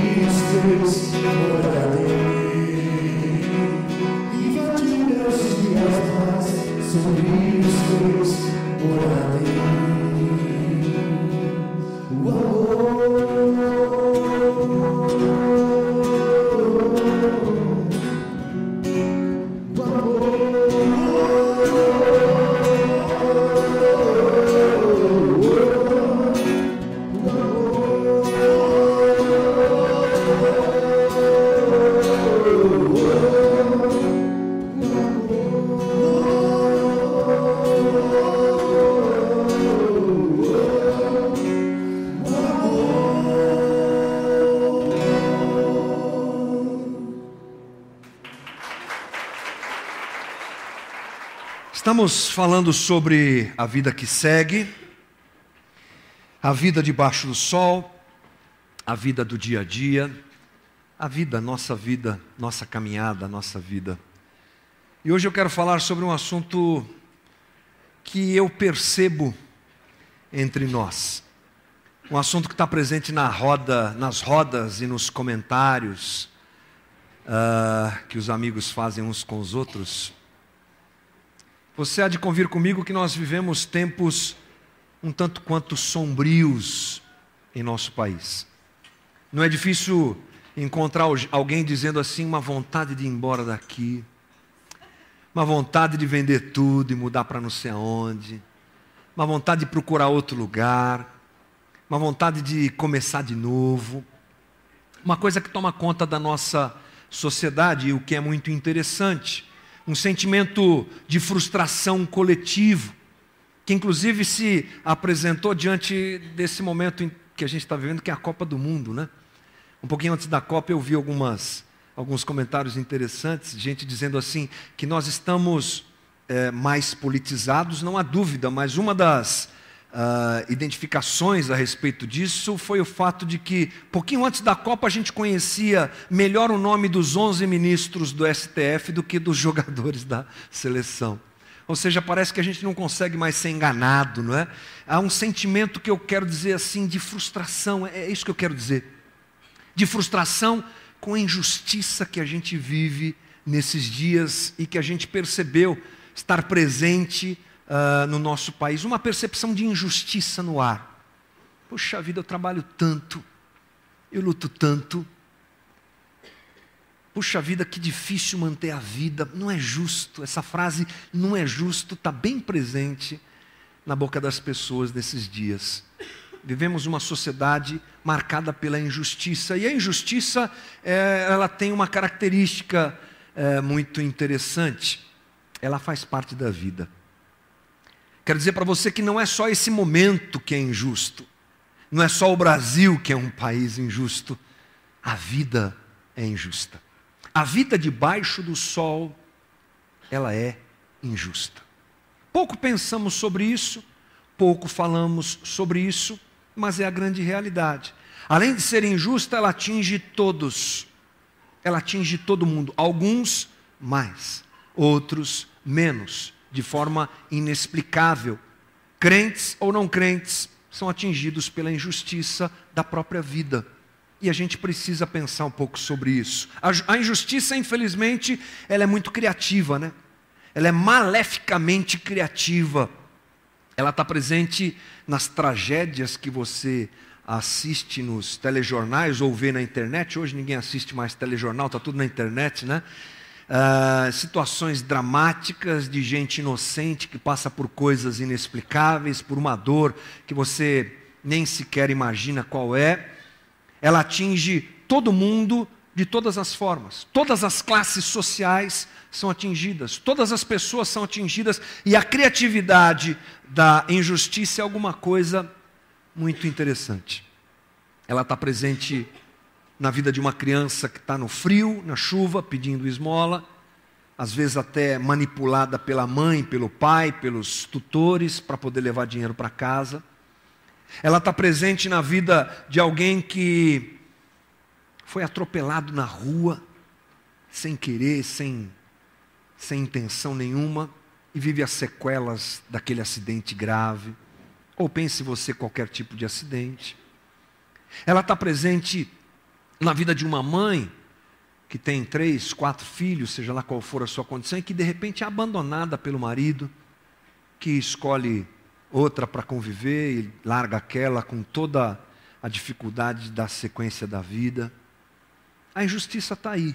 tristes fora de mim. Dias, mas sou tristes. Estamos falando sobre a vida que segue, a vida debaixo do sol, a vida do dia a dia, a vida, nossa vida, nossa caminhada, nossa vida. E hoje eu quero falar sobre um assunto que eu percebo entre nós. Um assunto que está presente na roda, nas rodas e nos comentários uh, que os amigos fazem uns com os outros. Você há de convir comigo que nós vivemos tempos um tanto quanto sombrios em nosso país. Não é difícil encontrar alguém dizendo assim, uma vontade de ir embora daqui, uma vontade de vender tudo e mudar para não sei aonde, uma vontade de procurar outro lugar, uma vontade de começar de novo. Uma coisa que toma conta da nossa sociedade e o que é muito interessante um sentimento de frustração coletivo, que inclusive se apresentou diante desse momento que a gente está vivendo, que é a Copa do Mundo, né? Um pouquinho antes da Copa eu vi algumas, alguns comentários interessantes, gente dizendo assim que nós estamos é, mais politizados, não há dúvida, mas uma das uh, identificações a respeito disso foi o fato de que, pouquinho antes da Copa, a gente conhecia melhor o nome dos 11 ministros do STF do que dos jogadores da seleção. Ou seja, parece que a gente não consegue mais ser enganado, não é? Há um sentimento que eu quero dizer assim de frustração, é isso que eu quero dizer. De frustração com a injustiça que a gente vive nesses dias e que a gente percebeu estar presente uh, no nosso país, uma percepção de injustiça no ar. Puxa vida, eu trabalho tanto, eu luto tanto. Puxa vida, que difícil manter a vida. Não é justo. Essa frase, não é justo, está bem presente na boca das pessoas nesses dias. Vivemos uma sociedade marcada pela injustiça. E a injustiça, é, ela tem uma característica é, muito interessante. Ela faz parte da vida. Quero dizer para você que não é só esse momento que é injusto. Não é só o Brasil que é um país injusto. A vida é injusta. A vida debaixo do sol, ela é injusta. Pouco pensamos sobre isso, pouco falamos sobre isso, mas é a grande realidade. Além de ser injusta, ela atinge todos. Ela atinge todo mundo. Alguns mais, outros menos, de forma inexplicável. Crentes ou não crentes são atingidos pela injustiça da própria vida. E a gente precisa pensar um pouco sobre isso. A, injustiça, infelizmente, ela é muito criativa, né? Ela é maleficamente criativa. Ela está presente nas tragédias que você assiste nos telejornais ou vê na internet. Hoje ninguém assiste mais telejornal, está tudo na internet, né? Uh, situações dramáticas de gente inocente que passa por coisas inexplicáveis, por uma dor que você nem sequer imagina qual é ela atinge todo mundo de todas as formas. Todas as classes sociais são atingidas, todas as pessoas são atingidas, e a criatividade da injustiça é alguma coisa muito interessante. Ela está presente na vida de uma criança que está no frio, na chuva, pedindo esmola, às vezes até manipulada pela mãe, pelo pai, pelos tutores, para poder levar dinheiro para casa. Ela está presente na vida de alguém que foi atropelado na rua, sem querer, sem, sem intenção nenhuma, e vive as sequelas daquele acidente grave. Ou pense você qualquer tipo de acidente. Ela está presente na vida de uma mãe que tem três, quatro filhos, seja lá qual for a sua condição, e que de repente é abandonada pelo marido, que escolhe outra para conviver e larga aquela com toda a dificuldade da sequência da vida. A injustiça está aí.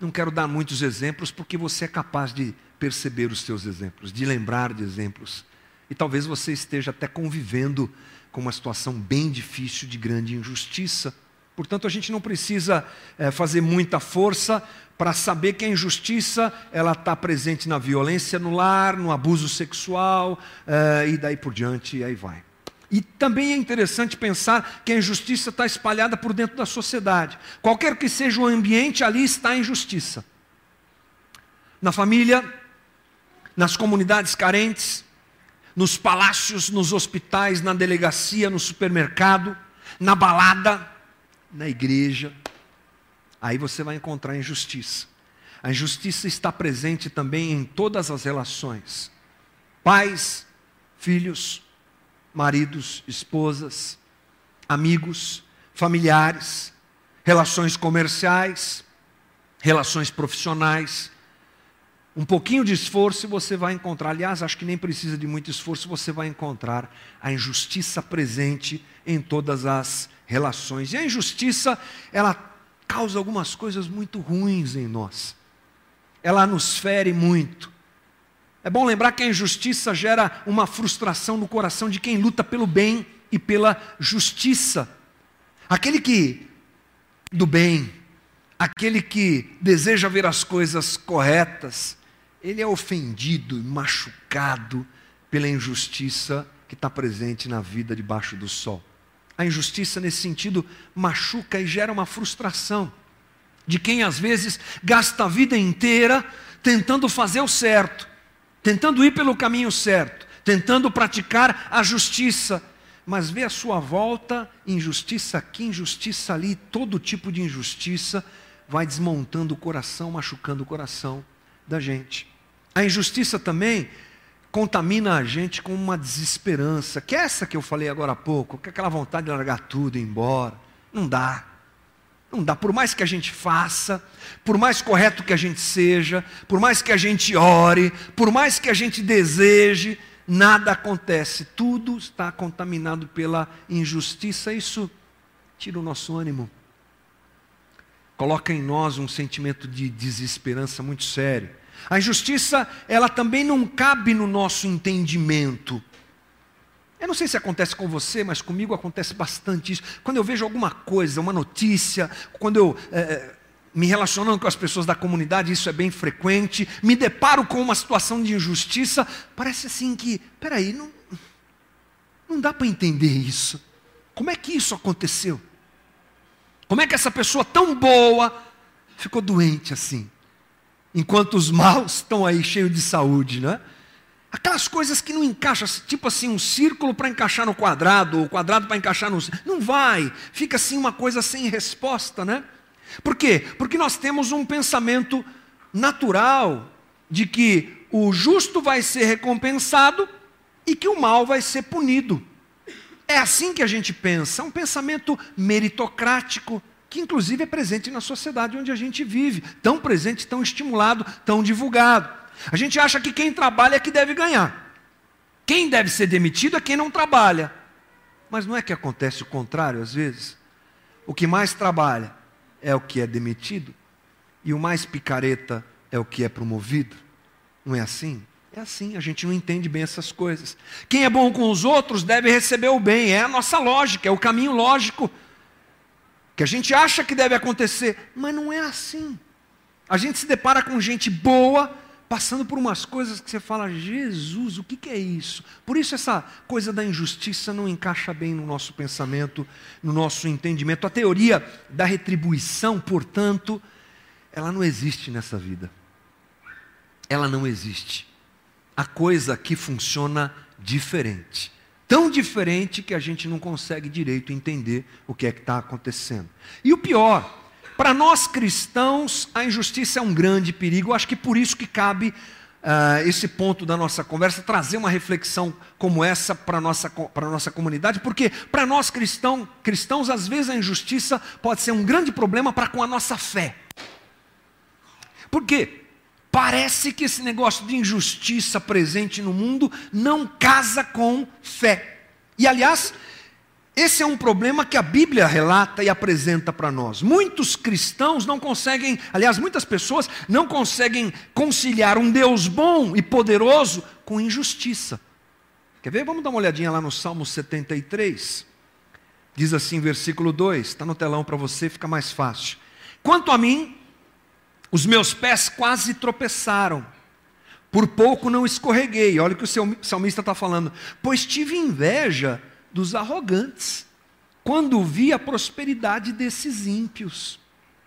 Não quero dar muitos exemplos porque você é capaz de perceber os seus exemplos, de lembrar de exemplos. E talvez você esteja até convivendo com uma situação bem difícil de grande injustiça. Portanto, a gente não precisa é, fazer muita força para saber que a injustiça ela está presente na violência no lar, no abuso sexual é, e daí por diante, e aí vai. E também é interessante pensar que a injustiça está espalhada por dentro da sociedade. Qualquer que seja o ambiente, ali está a injustiça. Na família, nas comunidades carentes, nos palácios, nos hospitais, na delegacia, no supermercado, na balada, na igreja, aí você vai encontrar injustiça. A injustiça está presente também em todas as relações: pais, filhos, maridos, esposas, amigos, familiares, relações comerciais, relações profissionais. Um pouquinho de esforço você vai encontrar, aliás, acho que nem precisa de muito esforço, você vai encontrar a injustiça presente em todas as relações. E a injustiça, ela causa algumas coisas muito ruins em nós. Ela nos fere muito. É bom lembrar que a injustiça gera uma frustração no coração de quem luta pelo bem e pela justiça. Aquele que do bem, aquele que deseja ver as coisas corretas, ele é ofendido e machucado pela injustiça que está presente na vida debaixo do sol. A injustiça, nesse sentido, machuca e gera uma frustração de quem às vezes gasta a vida inteira tentando fazer o certo, tentando ir pelo caminho certo, tentando praticar a justiça, mas vê à sua volta injustiça aqui, injustiça ali, todo tipo de injustiça vai desmontando o coração, machucando o coração da gente. A injustiça também contamina a gente com uma desesperança, que é essa que eu falei agora há pouco, que é aquela vontade de largar tudo e ir embora. Não dá. Não dá. Por mais que a gente faça, por mais correto que a gente seja, por mais que a gente ore, por mais que a gente deseje, nada acontece, tudo está contaminado pela injustiça. Isso tira o nosso ânimo, coloca em nós um sentimento de desesperança muito sério. A injustiça, ela também não cabe no nosso entendimento. Eu não sei se acontece com você, mas comigo acontece bastante isso. Quando eu vejo alguma coisa, uma notícia, quando eu é, me relacionando com as pessoas da comunidade, isso é bem frequente, me deparo com uma situação de injustiça, parece assim que, peraí, não, não dá para entender isso. Como é que isso aconteceu? Como é que essa pessoa tão boa ficou doente assim? Enquanto os maus estão aí cheios de saúde, né? Aquelas coisas que não encaixam, tipo assim, um círculo para encaixar no quadrado, ou quadrado para encaixar no. Não vai, fica assim uma coisa sem resposta, né? Por quê? Porque nós temos um pensamento natural de que o justo vai ser recompensado e que o mal vai ser punido. É assim que a gente pensa, é um pensamento meritocrático, que inclusive é presente na sociedade onde a gente vive, tão presente, tão estimulado, tão divulgado. A gente acha que quem trabalha é que deve ganhar. Quem deve ser demitido é quem não trabalha. Mas não é que acontece o contrário às vezes? O que mais trabalha é o que é demitido, e o mais picareta é o que é promovido. Não é assim? É assim, a gente não entende bem essas coisas. Quem é bom com os outros deve receber o bem, é a nossa lógica, é o caminho lógico que a gente acha que deve acontecer, mas não é assim. A gente se depara com gente boa passando por umas coisas que você fala, Jesus, o que, que é isso? Por isso essa coisa da injustiça não encaixa bem no nosso pensamento, no nosso entendimento. A teoria da retribuição, portanto, ela não existe nessa vida. Ela não existe. A coisa aqui funciona diferente. Tão diferente que a gente não consegue direito entender o que é que está acontecendo. E o pior, para nós cristãos, a injustiça é um grande perigo. Acho que por isso que cabe uh, esse ponto da nossa conversa, trazer uma reflexão como essa para a nossa, nossa comunidade, porque para nós cristão, cristãos, às vezes a injustiça pode ser um grande problema para com a nossa fé. Por quê? Parece que esse negócio de injustiça presente no mundo não casa com fé. E aliás, esse é um problema que a Bíblia relata e apresenta para nós. Muitos cristãos não conseguem, aliás, muitas pessoas não conseguem conciliar um Deus bom e poderoso com injustiça. Quer ver? Vamos dar uma olhadinha lá no Salmo 73. Diz assim, versículo 2, está no telão para você, fica mais fácil. Quanto a mim, os meus pés quase tropeçaram, por pouco não escorreguei. Olha o que o salmista está falando. Pois tive inveja dos arrogantes, quando vi a prosperidade desses ímpios.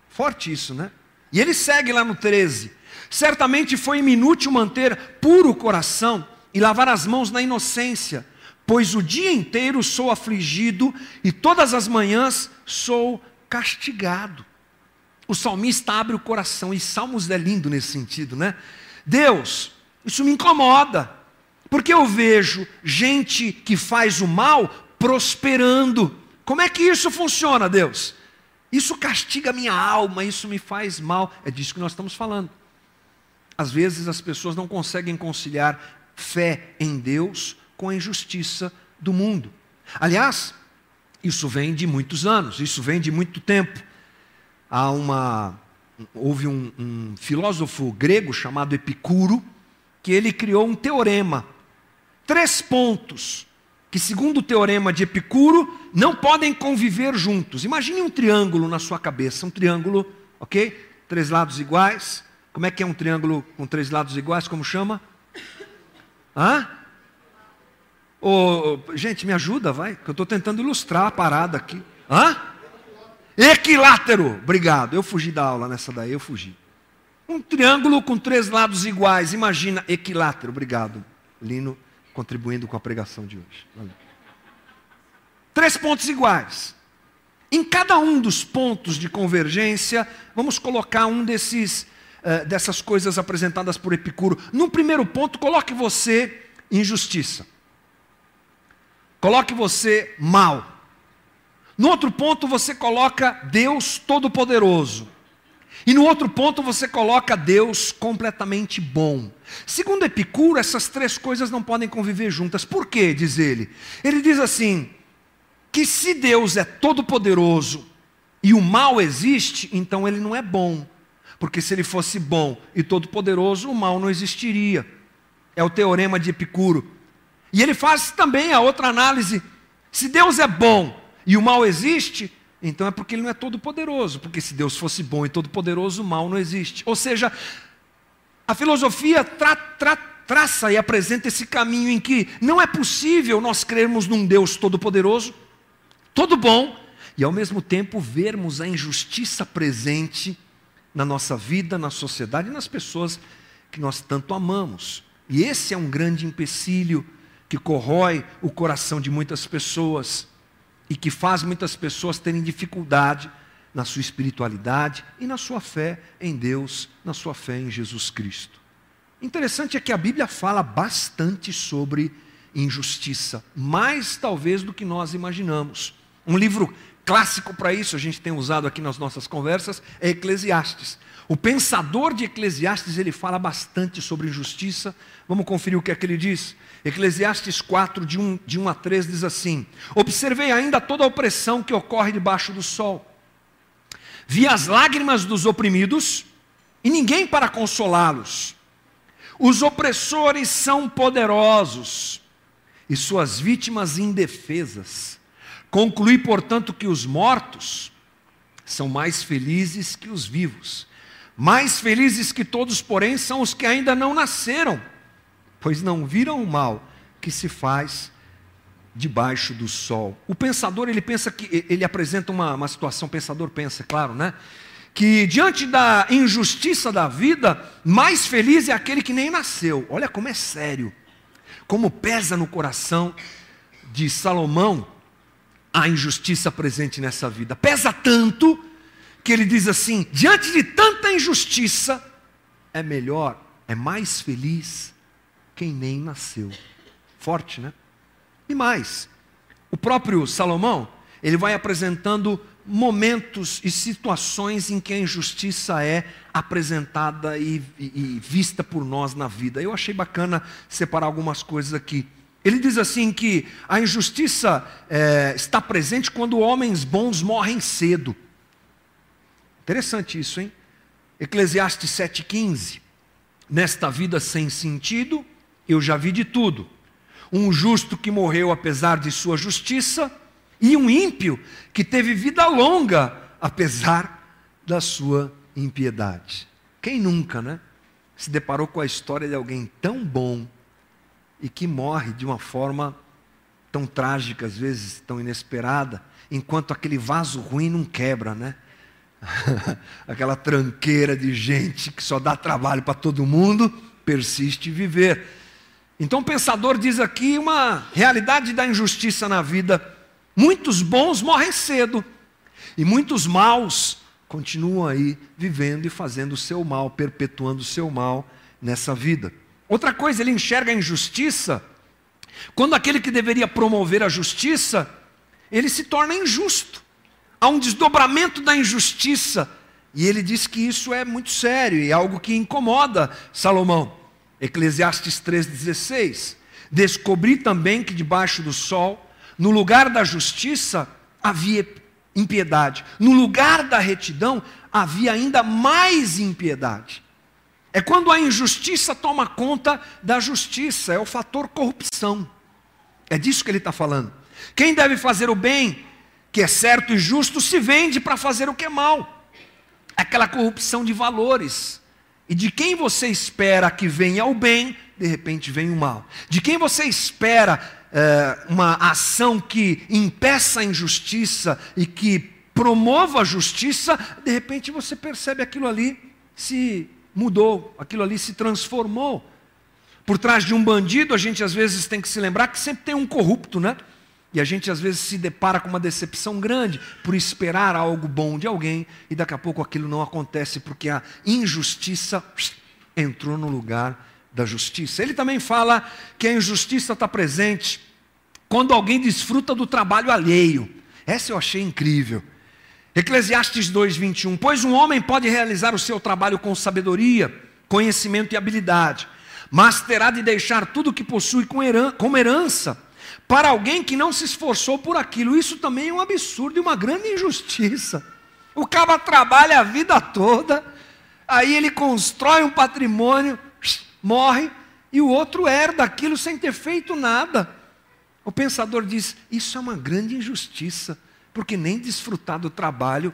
Forte isso, né? E ele segue lá no 13: Certamente foi inútil manter puro o coração e lavar as mãos na inocência, pois o dia inteiro sou afligido e todas as manhãs sou castigado. O salmista abre o coração, e Salmos é lindo nesse sentido, né? Deus, isso me incomoda. Porque eu vejo gente que faz o mal prosperando. Como é que isso funciona, Deus? Isso castiga minha alma, isso me faz mal. É disso que nós estamos falando. Às vezes as pessoas não conseguem conciliar fé em Deus com a injustiça do mundo. Aliás, isso vem de muitos anos, isso vem de muito tempo. Há uma, houve um, um filósofo grego chamado Epicuro que ele criou um teorema três pontos que, segundo o teorema de Epicuro, não podem conviver juntos. Imagine um triângulo na sua cabeça, um triângulo, ok? Três lados iguais. Como é que é um triângulo com três lados iguais? Como chama? Hã? Oh, gente, me ajuda, vai, que eu estou tentando ilustrar a parada aqui. Hã? Equilátero, obrigado. Eu fugi da aula nessa daí, eu fugi. Um triângulo com três lados iguais, imagina, equilátero, obrigado. Lino contribuindo com a pregação de hoje. Valeu. Três pontos iguais. Em cada um dos pontos de convergência, vamos colocar um desses, uh, dessas coisas apresentadas por Epicuro. No primeiro ponto, coloque você injustiça. Coloque você mal. No outro ponto, você coloca Deus Todo-Poderoso. E no outro ponto você coloca Deus completamente bom. Segundo Epicuro, essas três coisas não podem conviver juntas. Por quê? Diz ele. Ele diz assim: que se Deus é todo-poderoso e o mal existe, então ele não é bom. Porque se ele fosse bom e todo-poderoso, o mal não existiria. É o teorema de Epicuro. E ele faz também a outra análise: se Deus é bom e o mal existe, então é porque ele não é todo-poderoso, porque se Deus fosse bom e todo-poderoso, o mal não existe. Ou seja, a filosofia tra, tra, traça e apresenta esse caminho em que não é possível nós crermos num Deus todo-poderoso, todo bom, e ao mesmo tempo vermos a injustiça presente na nossa vida, na sociedade e nas pessoas que nós tanto amamos. E esse é um grande empecilho que corrói o coração de muitas pessoas e que faz muitas pessoas terem dificuldade na sua espiritualidade e na sua fé em Deus, na sua fé em Jesus Cristo. Interessante é que a Bíblia fala bastante sobre injustiça, mais talvez do que nós imaginamos. Um livro clássico para isso, a gente tem usado aqui nas nossas conversas, é Eclesiastes. O pensador de Eclesiastes, ele fala bastante sobre injustiça. Vamos conferir o que é que ele diz. Eclesiastes 4, de 1, de 1 a 3, diz assim: Observei ainda toda a opressão que ocorre debaixo do sol. Vi as lágrimas dos oprimidos e ninguém para consolá-los. Os opressores são poderosos e suas vítimas indefesas. Concluí, portanto, que os mortos são mais felizes que os vivos mais felizes que todos, porém, são os que ainda não nasceram, pois não viram o mal que se faz debaixo do sol. O pensador, ele pensa que, ele apresenta uma, uma situação, o pensador pensa, claro, né? Que diante da injustiça da vida, mais feliz é aquele que nem nasceu. Olha como é sério, como pesa no coração de Salomão a injustiça presente nessa vida. Pesa tanto que ele diz assim: diante de tanta injustiça, é melhor, é mais feliz quem nem nasceu. Forte, né? E mais, o próprio Salomão, ele vai apresentando momentos e situações em que a injustiça é apresentada e, e, e, vista por nós na vida. Eu achei bacana separar algumas coisas aqui. Ele diz assim que a injustiça é, está presente quando homens bons morrem cedo. Interessante isso, hein? Eclesiastes 7,15. Nesta vida sem sentido, eu já vi de tudo. Um justo que morreu apesar de sua justiça, e um ímpio que teve vida longa apesar da sua impiedade. Quem nunca, né? Se deparou com a história de alguém tão bom e que morre de uma forma tão trágica, às vezes tão inesperada, enquanto aquele vaso ruim não quebra, né? aquela tranqueira de gente que só dá trabalho para todo mundo, persiste viver. Então o pensador diz aqui uma realidade da injustiça na vida. Muitos bons morrem cedo e muitos maus continuam aí vivendo e fazendo o seu mal, perpetuando o seu mal nessa vida. Outra coisa, ele enxerga a injustiça quando aquele que deveria promover a justiça, ele se torna injusto há um desdobramento da injustiça. E ele diz que isso é muito sério e é algo que incomoda Salomão. Eclesiastes 3,16. Descobri também que debaixo do sol, no lugar da justiça, havia impiedade. No lugar da retidão, havia ainda mais impiedade. É quando a injustiça toma conta da justiça, é o fator corrupção. É disso que ele está falando. Quem deve fazer o bem que é certo e justo se vende para fazer o que é mal. Aquela corrupção de valores. E de quem você espera que venha o bem, de repente vem o mal. De quem você espera é, uma ação que impeça a injustiça e que promova a justiça, de repente você percebe aquilo ali se mudou, aquilo ali se transformou. Por trás de um bandido, a gente às vezes tem que se lembrar que sempre tem um corrupto, né? E a gente às vezes se depara com uma decepção grande por esperar algo bom de alguém e daqui a pouco aquilo não acontece porque a injustiça entrou no lugar da justiça. Ele também fala que a injustiça está presente quando alguém desfruta do trabalho alheio. Essa eu achei incrível. Eclesiastes 2:21. Pois um homem pode realizar o seu trabalho com sabedoria, conhecimento e habilidade, mas terá de deixar tudo o que possui como herança para alguém que não se esforçou por aquilo. Isso também é um absurdo e uma grande injustiça. O cara trabalha a vida toda, aí ele constrói um patrimônio, morre, e o outro herda aquilo sem ter feito nada. O pensador diz: Isso é uma grande injustiça, porque nem desfrutar do trabalho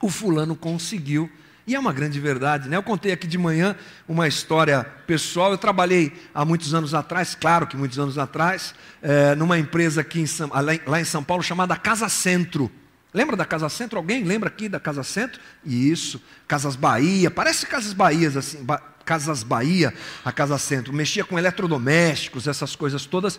o fulano conseguiu. E é uma grande verdade, né? Eu contei aqui de manhã uma história pessoal. Eu trabalhei há muitos anos atrás, claro que muitos anos atrás, é, numa empresa aqui em São, lá em São Paulo chamada Casa Centro. Lembra da Casa Centro? Alguém lembra aqui da Casa Centro? Isso, Casas Bahia, parece Casas Bahias assim, ba Casas Bahia, a Casa Centro. Mexia com eletrodomésticos, essas coisas todas.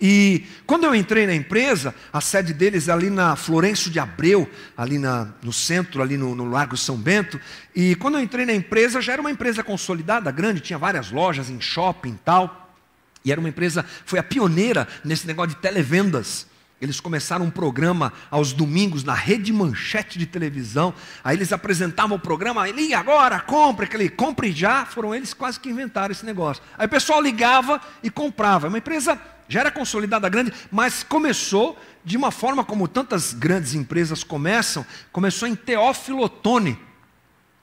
E quando eu entrei na empresa, a sede deles é ali na Florencio de Abreu, ali na, no centro, ali no, no Largo São Bento. E quando eu entrei na empresa, já era uma empresa consolidada, grande, tinha várias lojas em shopping e tal. E era uma empresa, foi a pioneira nesse negócio de televendas. Eles começaram um programa aos domingos na rede manchete de televisão. Aí eles apresentavam o programa, liga agora, compre, aquele compre já. Foram eles quase que inventaram esse negócio. Aí o pessoal ligava e comprava. É uma empresa já era consolidada grande, mas começou de uma forma como tantas grandes empresas começam, começou em Teófilo Otoni,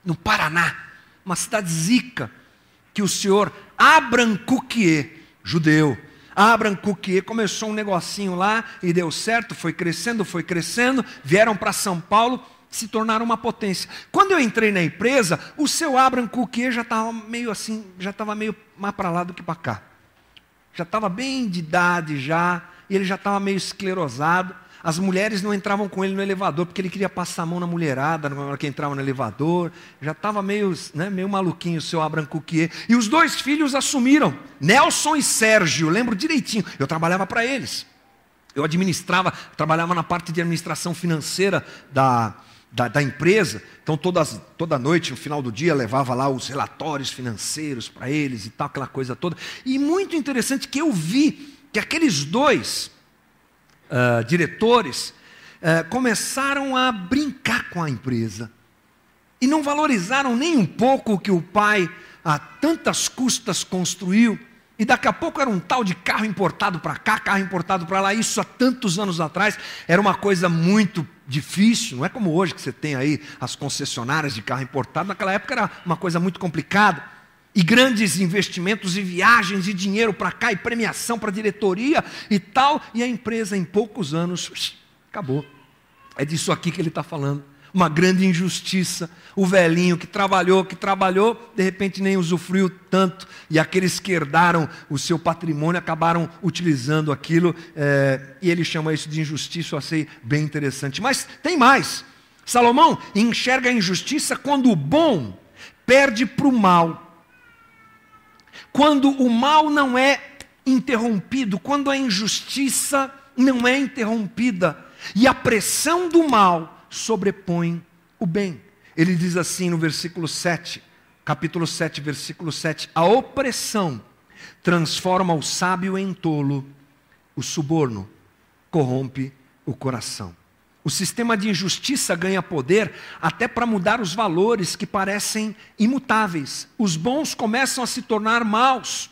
no Paraná, uma cidade zica, que o senhor Abram Cuquier, judeu, Abram Cuquier começou um negocinho lá e deu certo, foi crescendo, foi crescendo, vieram para São Paulo, se tornaram uma potência. Quando eu entrei na empresa, o seu Abram Cuquier já estava meio assim, já estava meio mais para lá do que para cá já estava bem de idade já, e ele já estava meio esclerosado. As mulheres não entravam com ele no elevador, porque ele queria passar a mão na mulherada na hora que entrava no elevador. Já estava meio, né, meio maluquinho o seu Abraham Cuquier. E os dois filhos assumiram, Nelson e Sérgio, lembro direitinho. Eu trabalhava para eles. Eu administrava, trabalhava na parte de administração financeira da, da, da, empresa. Então, todas, toda noite, no final do dia, levava lá os relatórios financeiros para eles e tal, aquela coisa toda. E muito interessante que eu vi que aqueles dois uh, diretores uh, começaram a brincar com a empresa. E não valorizaram nem um pouco o que o pai, a tantas custas, construiu. E daqui a pouco era um tal de carro importado para cá, carro importado para lá. Isso há tantos anos atrás era uma coisa muito difícil. Não é como hoje que você tem aí as concessionárias de carro importado. Naquela época era uma coisa muito complicada. E grandes investimentos e viagens e dinheiro para cá e premiação para diretoria e tal. E a empresa em poucos anos acabou. É disso aqui que ele está falando uma grande injustiça. O velhinho que trabalhou, que trabalhou, de repente nem usufruiu tanto, e aqueles que herdaram o seu patrimônio acabaram utilizando aquilo, é, e ele chama isso de injustiça, eu achei bem interessante. Mas tem mais. Salomão enxerga a injustiça quando o bom perde para o mal. Quando o mal não é interrompido, quando a injustiça não é interrompida, e a pressão do mal sobrepõe o bem. Ele diz assim no versículo 7, capítulo 7, versículo 7: A opressão transforma o sábio em tolo, o suborno corrompe o coração. O sistema de injustiça ganha poder até para mudar os valores que parecem imutáveis. Os bons começam a se tornar maus.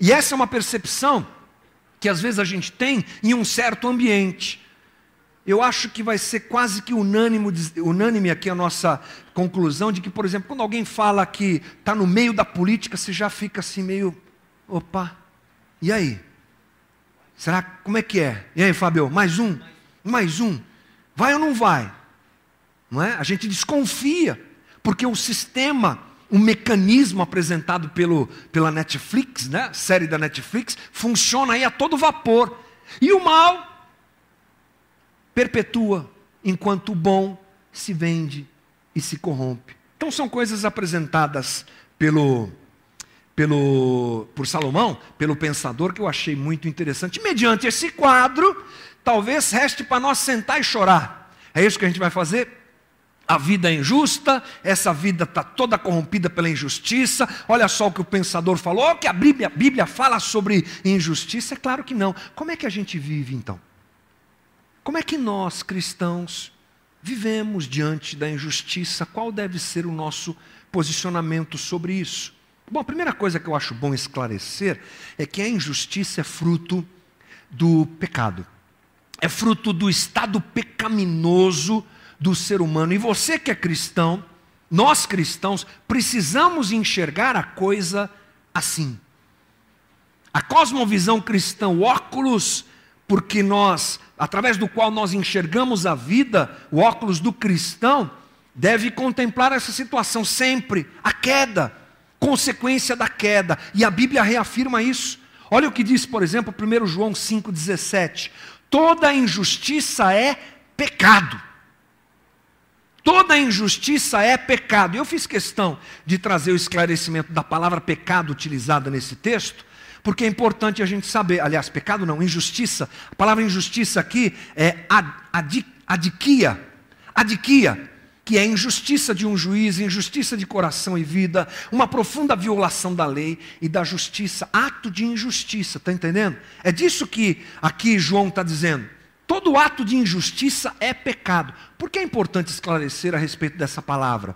E essa é uma percepção que às vezes a gente tem em um certo ambiente eu acho que vai ser quase que unânime, unânime aqui a nossa conclusão de que, por exemplo, quando alguém fala que está no meio da política, você já fica assim meio, opa, e aí? Será, como é que é? E aí, Fábio, mais um? Mais um? Vai ou não vai? Não é? A gente desconfia, porque o sistema, o mecanismo apresentado pelo, pela Netflix, né? série da Netflix, funciona aí a todo vapor. E o mal perpetua, enquanto o bom se vende e se corrompe. Então são coisas apresentadas pelo, pelo, por Salomão, pelo pensador, que eu achei muito interessante. Mediante esse quadro, talvez reste para nós sentar e chorar. É isso que a gente vai fazer? A vida é injusta, essa vida está toda corrompida pela injustiça. Olha só o que o pensador falou, que a Bíblia, a Bíblia fala sobre injustiça. É claro que não. Como é que a gente vive então? Como é que nós, cristãos, vivemos diante da injustiça, qual deve ser o nosso posicionamento sobre isso? Bom, a primeira coisa que eu acho bom esclarecer é que a injustiça é fruto do pecado, é fruto do estado pecaminoso do ser humano. E você que é cristão, nós cristãos, precisamos enxergar a coisa assim. A cosmovisão cristã, o óculos, porque nós, através do qual nós enxergamos a vida, o óculos do cristão, deve contemplar essa situação sempre, a queda, consequência da queda. E a Bíblia reafirma isso. Olha o que diz, por exemplo, 1 João 5,17: toda injustiça é pecado. Toda injustiça é pecado. Eu fiz questão de trazer o esclarecimento da palavra pecado utilizada nesse texto, porque é importante a gente saber. Aliás, pecado não, injustiça. A palavra injustiça aqui é ad, ad, adiquia. Adiquia, que é injustiça de um juiz, injustiça de coração e vida, uma profunda violação da lei e da justiça, ato de injustiça, está entendendo? É disso que aqui João está dizendo. Todo ato de injustiça é pecado. Por que é importante esclarecer a respeito dessa palavra?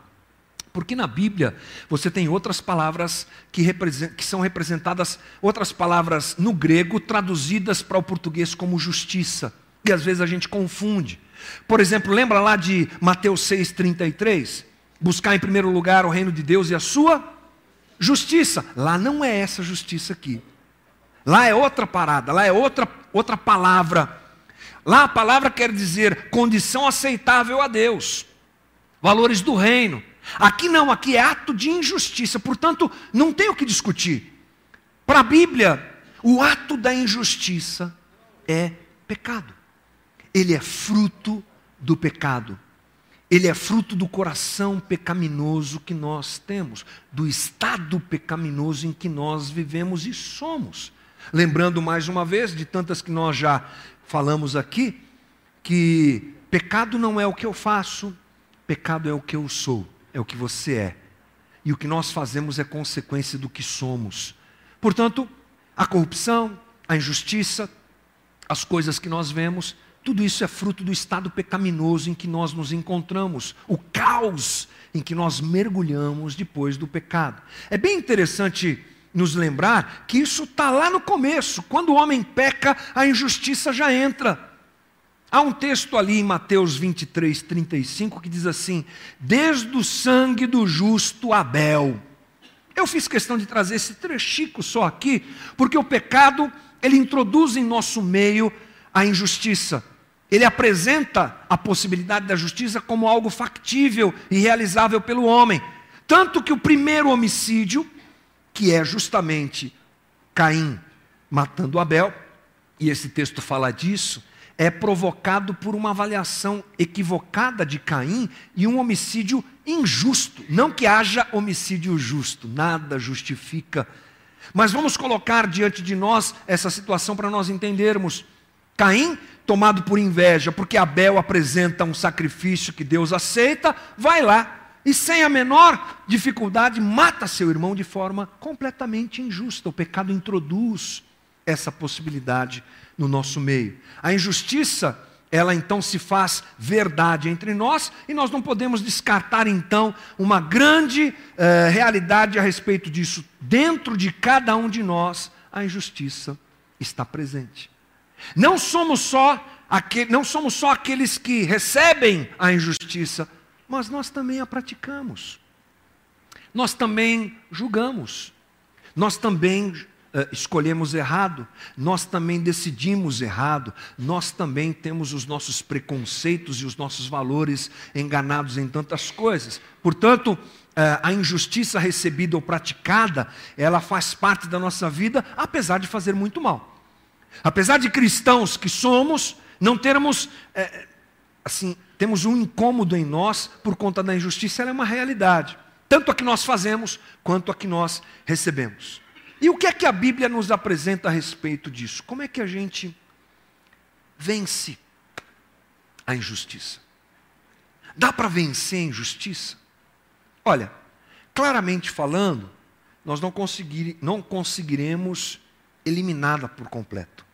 Porque na Bíblia você tem outras palavras que, que, são representadas, outras palavras no grego traduzidas para o português como justiça. E às vezes a gente confunde. Por exemplo, lembra lá de Mateus 6,33? Buscar em primeiro lugar o reino de Deus e a sua justiça. Lá não é essa justiça aqui. Lá é outra parada, lá é outra, outra palavra Lá a palavra quer dizer condição aceitável a Deus, valores do reino. Aqui não, aqui é ato de injustiça, portanto, não tem o que discutir. Para a Bíblia, o ato da injustiça é pecado. Ele é fruto do pecado. Ele é fruto do coração pecaminoso que nós temos, do estado pecaminoso em que nós vivemos e somos. Lembrando mais uma vez de tantas que nós já falamos aqui que pecado não é o que eu faço, pecado é o que eu sou, é o que você é. E o que nós fazemos é consequência do que somos. Portanto, a corrupção, a injustiça, as coisas que nós vemos, tudo isso é fruto do estado pecaminoso em que nós nos encontramos, o caos em que nós mergulhamos depois do pecado. É bem interessante nos lembrar que isso está lá no começo. Quando o homem peca, a injustiça já entra. Há um texto ali em Mateus 23, 35 que diz assim: Desde o sangue do justo Abel. Eu fiz questão de trazer esse trechico só aqui, porque o pecado, ele introduz em nosso meio a injustiça. Ele apresenta a possibilidade da justiça como algo factível e realizável pelo homem. Tanto que o primeiro homicídio que é justamente Caim matando Abel, e esse texto fala disso, é provocado por uma avaliação equivocada de Caim e um homicídio injusto. Não que haja homicídio justo, nada justifica. Mas vamos colocar diante de nós essa situação para nós entendermos. Caim, tomado por inveja, porque Abel apresenta um sacrifício que Deus aceita, vai lá e sem a menor dificuldade mata seu irmão de forma completamente injusta. O pecado introduz essa possibilidade no nosso meio. A injustiça, ela então se faz verdade entre nós e nós não podemos descartar então uma grande eh, realidade a respeito disso. Dentro de cada um de nós, a injustiça está presente. Não somos só, aquele, não somos só aqueles que recebem a injustiça, mas nós também a praticamos. Nós também julgamos. Nós também uh, escolhemos errado. Nós também decidimos errado. Nós também temos os nossos preconceitos e os nossos valores enganados em tantas coisas. Portanto, uh, a injustiça recebida ou praticada, ela faz parte da nossa vida, apesar de fazer muito mal. Apesar de cristãos que somos, não termos, uh, assim, temos um incômodo em nós por conta da injustiça, ela é uma realidade. Tanto a que nós fazemos, quanto a que nós recebemos. E o que é que a Bíblia nos apresenta a respeito disso? Como é que a gente vence a injustiça? Dá para vencer a injustiça? Olha, claramente falando, nós não, conseguir, não conseguiremos eliminá-la por completo,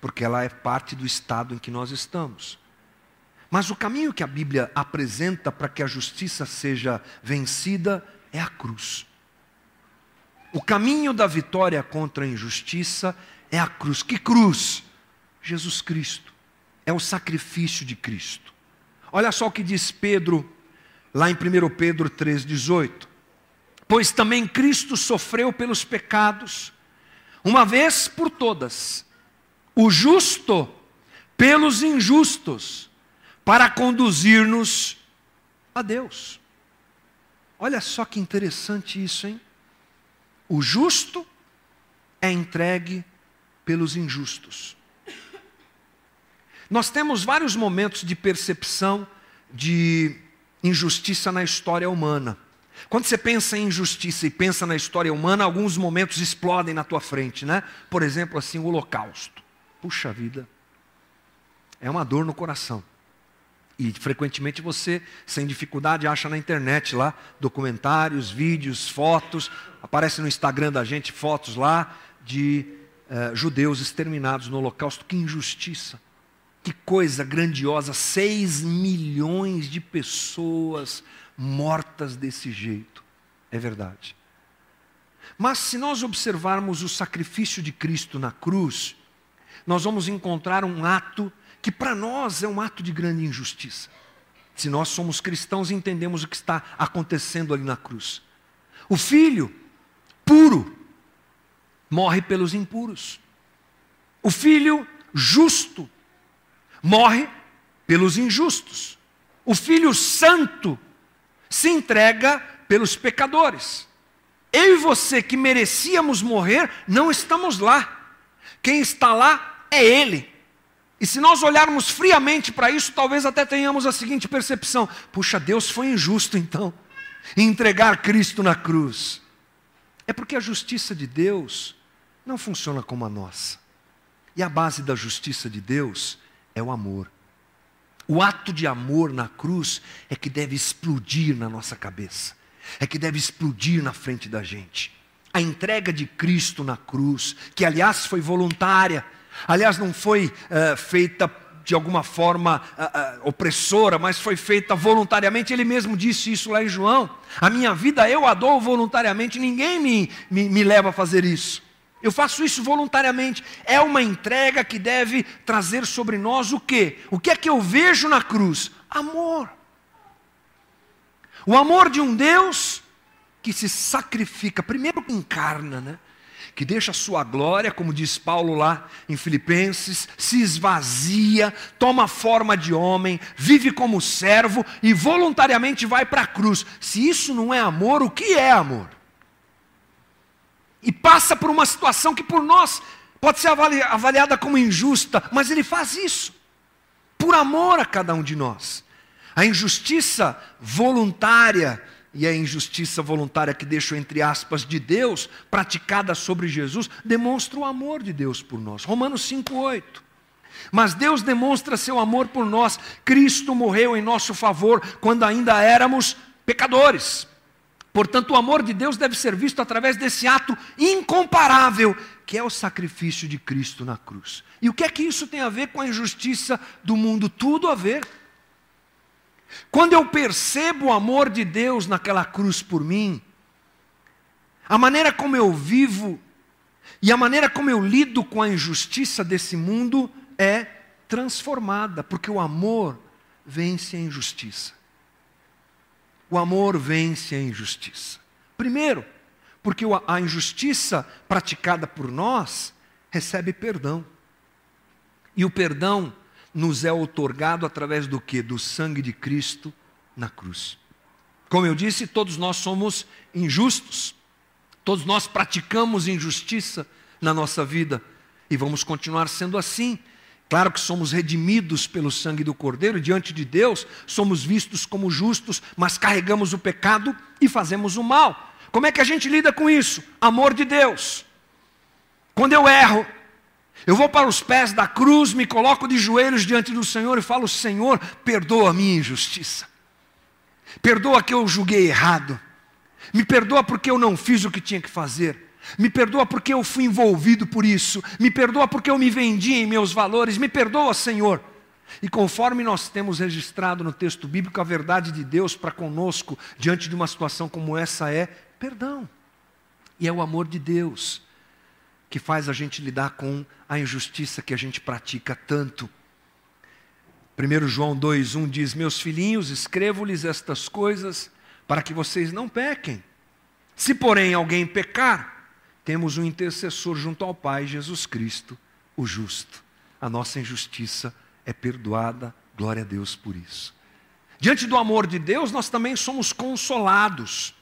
porque ela é parte do estado em que nós estamos. Mas o caminho que a Bíblia apresenta para que a justiça seja vencida é a cruz. O caminho da vitória contra a injustiça é a cruz. Que cruz? Jesus Cristo. É o sacrifício de Cristo. Olha só o que diz Pedro, lá em 1 Pedro 3,18. Pois também Cristo sofreu pelos pecados, uma vez por todas, o justo pelos injustos, para conduzir-nos a Deus. Olha só que interessante isso, hein? O justo é entregue pelos injustos. Nós temos vários momentos de percepção de injustiça na história humana. Quando você pensa em injustiça e pensa na história humana, alguns momentos explodem na tua frente, né? Por exemplo, assim, o Holocausto. Puxa vida, é uma dor no coração. E frequentemente você, sem dificuldade, acha na internet lá documentários, vídeos, fotos. Aparece no Instagram da gente fotos lá de eh, judeus exterminados no Holocausto. Que injustiça! Que coisa grandiosa! Seis milhões de pessoas mortas desse jeito. É verdade. Mas se nós observarmos o sacrifício de Cristo na cruz, nós vamos encontrar um ato que para nós é um ato de grande injustiça. Se nós somos cristãos entendemos o que está acontecendo ali na cruz. O filho puro morre pelos impuros. O filho justo morre pelos injustos. O filho santo se entrega pelos pecadores. Eu e você que merecíamos morrer, não estamos lá. Quem está lá é ele. E se nós olharmos friamente para isso, talvez até tenhamos a seguinte percepção: puxa, Deus foi injusto então, em entregar Cristo na cruz. É porque a justiça de Deus não funciona como a nossa. E a base da justiça de Deus é o amor. O ato de amor na cruz é que deve explodir na nossa cabeça, é que deve explodir na frente da gente. A entrega de Cristo na cruz, que aliás foi voluntária, Aliás, não foi uh, feita de alguma forma uh, uh, opressora, mas foi feita voluntariamente. Ele mesmo disse isso lá em João. A minha vida eu a dou voluntariamente, ninguém me, me, me leva a fazer isso. Eu faço isso voluntariamente. É uma entrega que deve trazer sobre nós o quê? O que é que eu vejo na cruz? Amor. O amor de um Deus que se sacrifica, primeiro encarna, né? Que deixa a sua glória, como diz Paulo lá em Filipenses, se esvazia, toma forma de homem, vive como servo e voluntariamente vai para a cruz. Se isso não é amor, o que é amor? E passa por uma situação que por nós pode ser avaliada como injusta, mas ele faz isso, por amor a cada um de nós. A injustiça voluntária e a injustiça voluntária que deixo entre aspas de Deus, praticada sobre Jesus, demonstra o amor de Deus por nós. Romanos 5:8. Mas Deus demonstra seu amor por nós. Cristo morreu em nosso favor quando ainda éramos pecadores. Portanto, o amor de Deus deve ser visto através desse ato incomparável, que é o sacrifício de Cristo na cruz. E o que é que isso tem a ver com a injustiça do mundo? Tudo a ver. Quando eu percebo o amor de Deus naquela cruz por mim, a maneira como eu vivo e a maneira como eu lido com a injustiça desse mundo é transformada, porque o amor vence a injustiça. O amor vence a injustiça. Primeiro, porque a injustiça praticada por nós recebe perdão. E o perdão nos é otorgado através do que? Do sangue de Cristo na cruz. Como eu disse, todos nós somos injustos, todos nós praticamos injustiça na nossa vida e vamos continuar sendo assim. Claro que somos redimidos pelo sangue do Cordeiro, diante de Deus somos vistos como justos, mas carregamos o pecado e fazemos o mal. Como é que a gente lida com isso? Amor de Deus. Quando eu erro, eu vou para os pés da cruz, me coloco de joelhos diante do Senhor e falo: Senhor, perdoa a minha injustiça. Perdoa que eu julguei errado. Me perdoa porque eu não fiz o que tinha que fazer. Me perdoa porque eu fui envolvido por isso. Me perdoa porque eu me vendi em meus valores. Me perdoa, Senhor. E conforme nós temos registrado no texto bíblico, a verdade de Deus para conosco, diante de uma situação como essa, é perdão. E é o amor de Deus que faz a gente lidar com a injustiça que a gente pratica tanto. 1 João 2,1 diz: Meus filhinhos, escrevo-lhes estas coisas para que vocês não pequem. Se, porém, alguém pecar, temos um intercessor junto ao Pai, Jesus Cristo, o justo. A nossa injustiça é perdoada, glória a Deus por isso. Diante do amor de Deus, nós também somos consolados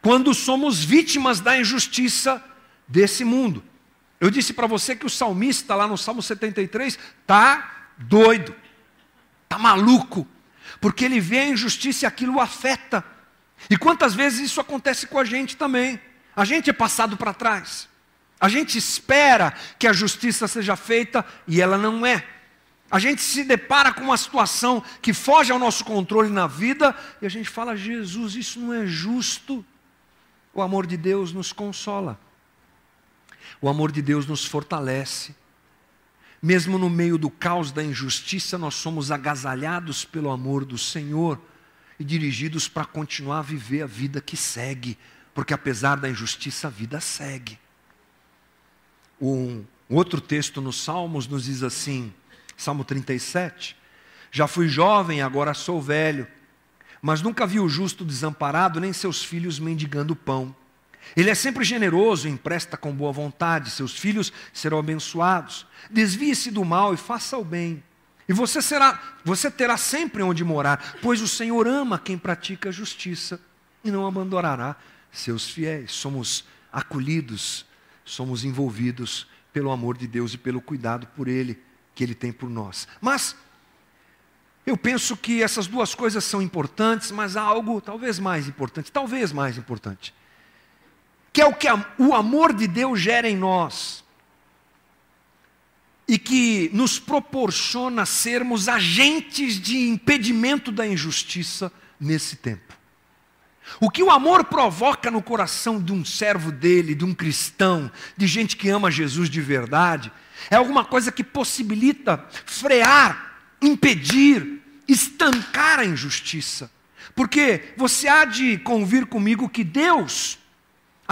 quando somos vítimas da injustiça desse mundo. Eu disse para você que o salmista, lá no Salmo 73, está doido, está maluco, porque ele vê a injustiça e aquilo o afeta. E quantas vezes isso acontece com a gente também? A gente é passado para trás. A gente espera que a justiça seja feita e ela não é. A gente se depara com uma situação que foge ao nosso controle na vida e a gente fala: Jesus, isso não é justo. O amor de Deus nos consola. O amor de Deus nos fortalece. Mesmo no meio do caos da injustiça, nós somos agasalhados pelo amor do Senhor e dirigidos para continuar a viver a vida que segue, porque apesar da injustiça, a vida segue. Um outro texto nos Salmos nos diz assim, Salmo 37, já fui jovem, agora sou velho, mas nunca vi o justo desamparado, nem seus filhos mendigando pão. Ele é sempre generoso, empresta com boa vontade, seus filhos serão abençoados. Desvie-se do mal e faça o bem. E você será, você terá sempre onde morar, pois o Senhor ama quem pratica a justiça e não abandonará seus fiéis. Somos acolhidos, somos envolvidos pelo amor de Deus e pelo cuidado por ele que ele tem por nós. Mas eu penso que essas duas coisas são importantes, mas há algo talvez mais importante, talvez mais importante, que é o que o amor de Deus gera em nós e que nos proporciona sermos agentes de impedimento da injustiça nesse tempo. O que o amor provoca no coração de um servo dele, de um cristão, de gente que ama Jesus de verdade, é alguma coisa que possibilita frear, impedir, estancar a injustiça. Porque você há de convir comigo que Deus,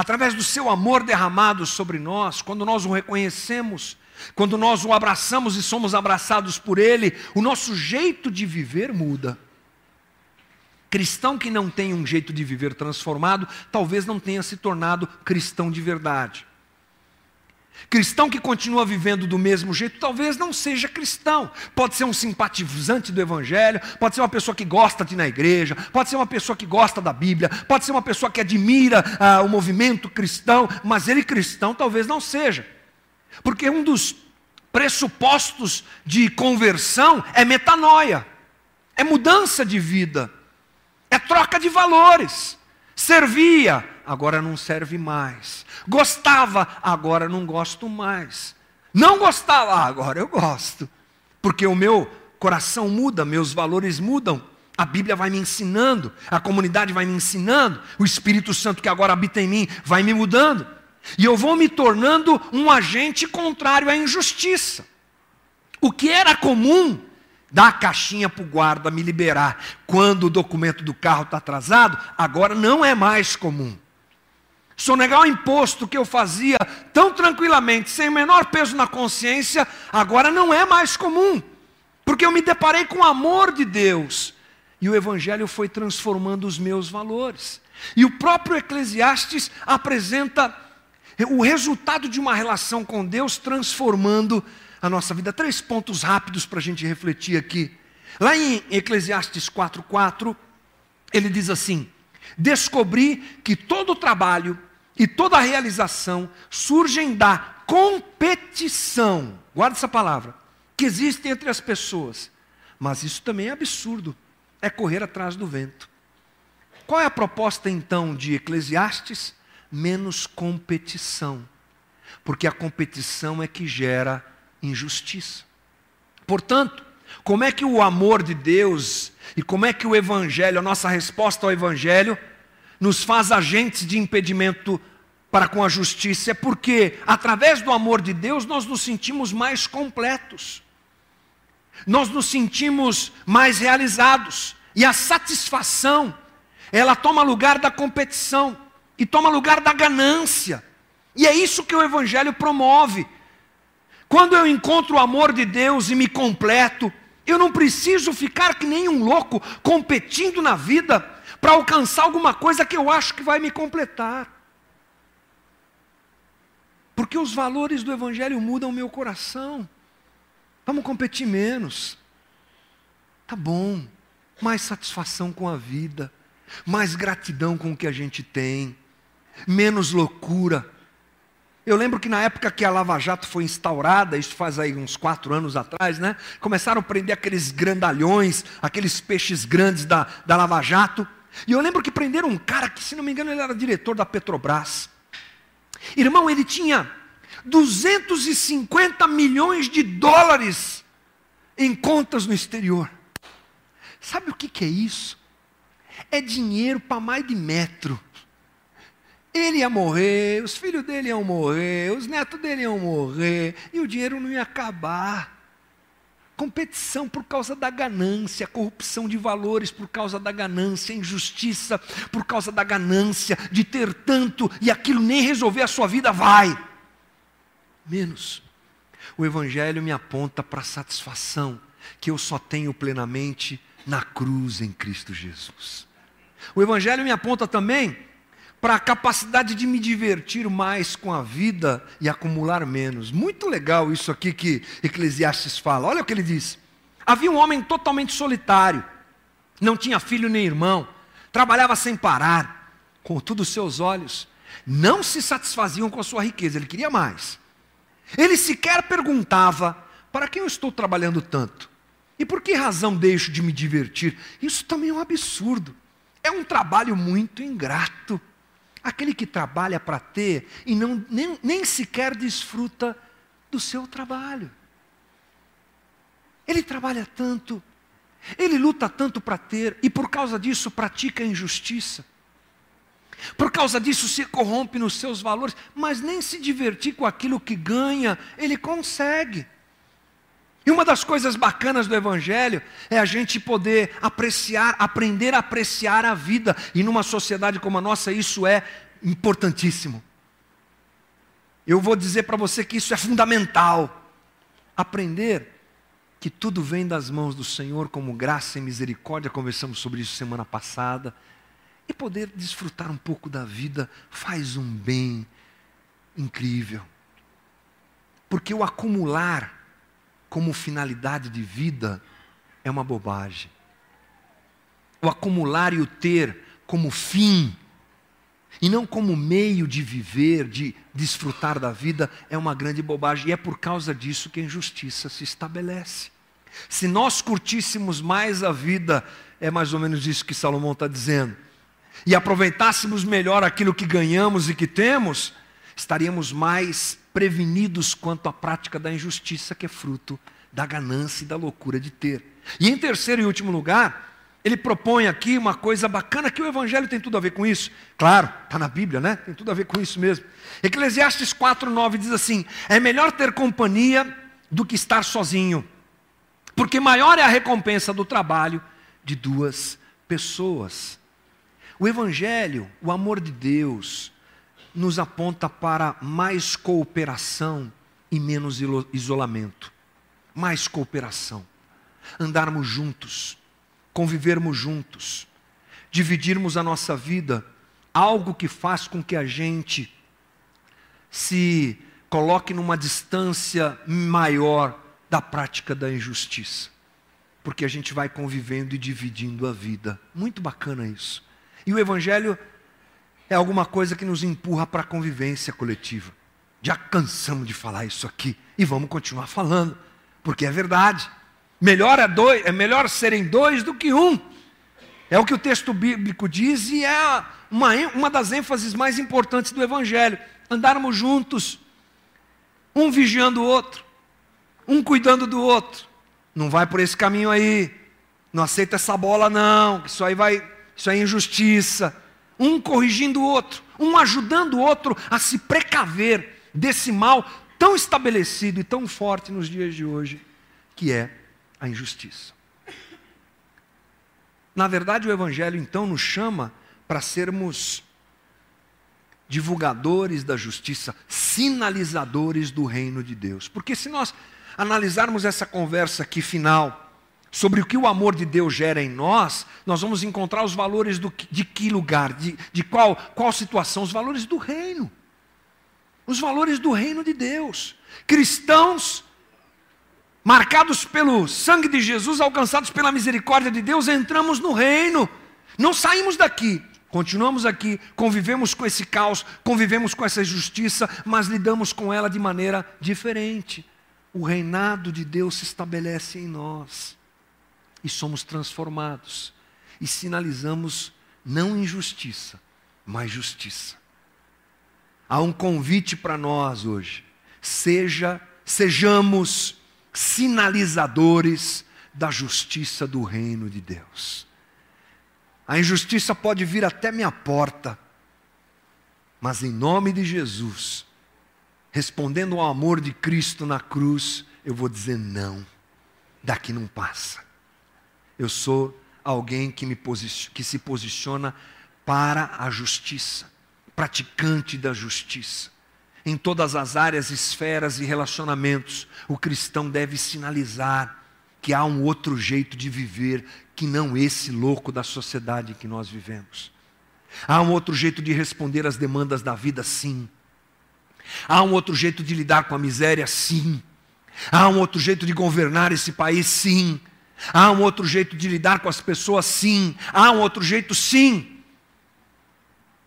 através do seu amor derramado sobre nós, quando nós o reconhecemos, quando nós o abraçamos e somos abraçados por Ele, o nosso jeito de viver muda. Cristão que não tem um jeito de viver transformado, talvez não tenha se tornado cristão de verdade. Cristão que continua vivendo do mesmo jeito, talvez não seja cristão. Pode ser um simpatizante do Evangelho, pode ser uma pessoa que gosta de ir na igreja, pode ser uma pessoa que gosta da Bíblia, pode ser uma pessoa que admira ah, o movimento cristão, mas ele cristão talvez não seja. Porque um dos pressupostos de conversão é metanoia, é mudança de vida, é troca de valores. Servia, agora não serve mais. Gostava, agora não gosto mais. Não gostava, agora eu gosto. Porque o meu coração muda, meus valores mudam. A Bíblia vai me ensinando, a comunidade vai me ensinando, o Espírito Santo que agora habita em mim vai me mudando. E eu vou me tornando um agente contrário à injustiça. O que era comum, dar a caixinha para o guarda me liberar quando o documento do carro está atrasado, agora não é mais comum. Sonegar o imposto que eu fazia tão tranquilamente, sem o menor peso na consciência, agora não é mais comum. Porque eu me deparei com o amor de Deus. E o Evangelho foi transformando os meus valores. E o próprio Eclesiastes apresenta o resultado de uma relação com Deus transformando a nossa vida. Três pontos rápidos para a gente refletir aqui. Lá em Eclesiastes 4,4, ele diz assim: Descobri que todo o trabalho e toda a realização surgem da competição, guarda essa palavra, que existe entre as pessoas. Mas isso também é absurdo, é correr atrás do vento. Qual é a proposta então de Eclesiastes? menos competição, porque a competição é que gera injustiça. Portanto, como é que o amor de Deus e como é que o Evangelho, a nossa resposta ao Evangelho, nos faz agentes de impedimento para com a justiça? É porque, através do amor de Deus, nós nos sentimos mais completos. nós nos sentimos mais realizados. E a satisfação, ela toma lugar da competição e toma lugar da ganância. E é isso que o Evangelho promove. Quando eu encontro o amor de Deus e me completo, eu não preciso ficar que nem um louco competindo na vida para alcançar alguma coisa que eu acho que vai me completar. Porque os valores do Evangelho mudam o meu coração. Vamos competir menos. Tá bom. Mais satisfação com a vida. Mais gratidão com o que a gente tem. Menos loucura. Eu lembro que na época que a Lava Jato foi instaurada, isso faz aí uns quatro anos atrás, né? Começaram a prender aqueles grandalhões, aqueles peixes grandes da, da Lava Jato. E eu lembro que prenderam um cara que, se não me engano, ele era diretor da Petrobras. Irmão, ele tinha 250 milhões de dólares em contas no exterior. Sabe o que, que é isso? É dinheiro para mais de metro. Ele ia morrer, os filhos dele iam morrer, os netos dele iam morrer, e o dinheiro não ia acabar. Competição por causa da ganância, corrupção de valores por causa da ganância, injustiça por causa da ganância, de ter tanto e aquilo nem resolver a sua vida vai menos. O Evangelho me aponta para a satisfação que eu só tenho plenamente na cruz em Cristo Jesus. O Evangelho me aponta também para a capacidade de me divertir mais com a vida e acumular menos. Muito legal isso aqui que Eclesiastes fala. Olha o que ele diz: Havia um homem totalmente solitário, não tinha filho nem irmão, trabalhava sem parar, contudo, seus olhos não se satisfaziam com a sua riqueza, ele queria mais. Ele sequer perguntava: para quem eu estou trabalhando tanto? E por que razão deixo de me divertir? Isso também é um absurdo. É um trabalho muito ingrato. Aquele que trabalha para ter e não, nem, nem sequer desfruta do seu trabalho. Ele trabalha tanto, ele luta tanto para ter e por causa disso pratica injustiça. Por causa disso se corrompe nos seus valores, mas nem se divertir com aquilo que ganha, ele consegue. E uma das coisas bacanas do Evangelho é a gente poder apreciar, aprender a apreciar a vida. E numa sociedade como a nossa, isso é importantíssimo. Eu vou dizer para você que isso é fundamental. Aprender que tudo vem das mãos do Senhor como graça e misericórdia, conversamos sobre isso semana passada. E poder desfrutar um pouco da vida faz um bem incrível. Porque o acumular como finalidade de vida é uma bobagem. O acumular e o ter como fim e não como meio de viver, de desfrutar da vida, é uma grande bobagem. E é por causa disso que a injustiça se estabelece. Se nós curtíssemos mais a vida, é mais ou menos isso que Salomão está dizendo e aproveitássemos melhor aquilo que ganhamos e que temos, estaríamos mais prevenidos quanto à prática da injustiça que é fruto da ganância e da loucura de ter. E em terceiro e último lugar, ele propõe aqui uma coisa bacana que o Evangelho tem tudo a ver com isso. Claro, está na Bíblia, né? Tem tudo a ver com isso mesmo. Eclesiastes 4,9 diz assim: É melhor ter companhia do que estar sozinho, porque maior é a recompensa do trabalho de duas pessoas. O Evangelho, o amor de Deus, nos aponta para mais cooperação e menos isolamento. Mais cooperação. Andarmos juntos, convivermos juntos, dividirmos a nossa vida, algo que faz com que a gente se coloque numa distância maior da prática da injustiça. Porque a gente vai convivendo e dividindo a vida. Muito bacana isso. E o Evangelho é alguma coisa que nos empurra para a convivência coletiva. Já cansamos de falar isso aqui e vamos continuar falando, porque é verdade. Melhor é, dois, é melhor serem dois do que um. É o que o texto bíblico diz e é uma, uma das ênfases mais importantes do Evangelho. Andarmos juntos, um vigiando o outro, um cuidando do outro. Não vai por esse caminho aí. Não aceita essa bola, não. Isso aí vai isso é injustiça. Um corrigindo o outro, um ajudando o outro a se precaver desse mal tão estabelecido e tão forte nos dias de hoje, que é a injustiça. Na verdade, o Evangelho então nos chama para sermos divulgadores da justiça, sinalizadores do reino de Deus. Porque se nós analisarmos essa conversa aqui final, sobre o que o amor de Deus gera em nós, nós vamos encontrar os valores do, de que lugar, de, de qual, qual situação? Os valores do reino. Os valores do reino de Deus. Cristãos marcados pelo sangue de Jesus, alcançados pela misericórdia de Deus, entramos no reino. Não saímos daqui. Continuamos aqui, convivemos com esse caos, convivemos com essa injustiça, mas lidamos com ela de maneira diferente. O reinado de Deus se estabelece em nós e somos transformados e sinalizamos não injustiça, mas justiça. Há um convite para nós hoje. Seja, sejamos sinalizadores da justiça do reino de Deus. A injustiça pode vir até minha porta, mas em nome de Jesus, respondendo ao amor de Cristo na cruz, eu vou dizer não, daqui não passa. Eu sou alguém que, me que se posiciona para a justiça, praticante da justiça. Em todas as áreas, esferas e relacionamentos, o cristão deve sinalizar que há um outro jeito de viver que não esse louco da sociedade que nós vivemos. Há um outro jeito de responder às demandas da vida, sim. Há um outro jeito de lidar com a miséria, sim. Há um outro jeito de governar esse país, sim. Há um outro jeito de lidar com as pessoas, sim. Há um outro jeito, sim.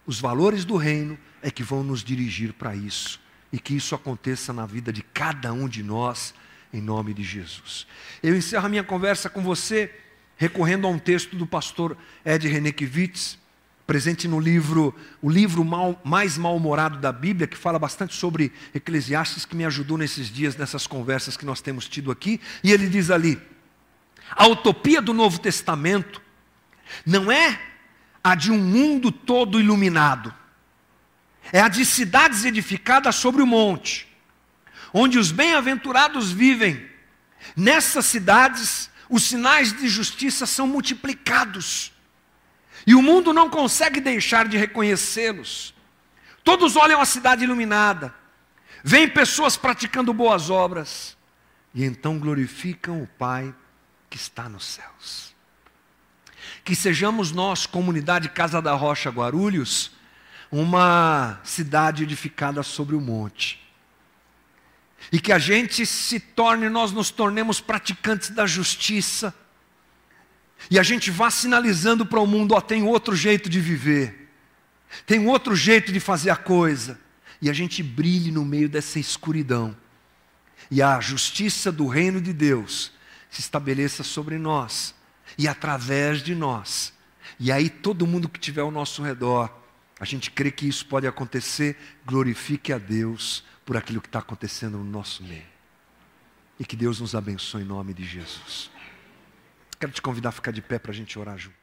Os valores do reino é que vão nos dirigir para isso. E que isso aconteça na vida de cada um de nós, em nome de Jesus. Eu encerro a minha conversa com você recorrendo a um texto do pastor Ed Renekiewicz, presente no livro, o livro mal, mais mal-humorado da Bíblia, que fala bastante sobre Eclesiastes, que me ajudou nesses dias, nessas conversas que nós temos tido aqui. E ele diz ali: a utopia do Novo Testamento não é a de um mundo todo iluminado, é a de cidades edificadas sobre o monte, onde os bem-aventurados vivem. Nessas cidades, os sinais de justiça são multiplicados. E o mundo não consegue deixar de reconhecê-los. Todos olham a cidade iluminada, veem pessoas praticando boas obras, e então glorificam o Pai que está nos céus. Que sejamos nós, comunidade Casa da Rocha Guarulhos, uma cidade edificada sobre o monte. E que a gente se torne, nós nos tornemos praticantes da justiça. E a gente vá sinalizando para o mundo: ó, tem outro jeito de viver, tem outro jeito de fazer a coisa. E a gente brilhe no meio dessa escuridão. E a justiça do reino de Deus se estabeleça sobre nós e através de nós. E aí todo mundo que estiver ao nosso redor, a gente crê que isso pode acontecer, glorifique a Deus por aquilo que está acontecendo no nosso meio. E que Deus nos abençoe em nome de Jesus. Quero te convidar a ficar de pé para a gente orar junto.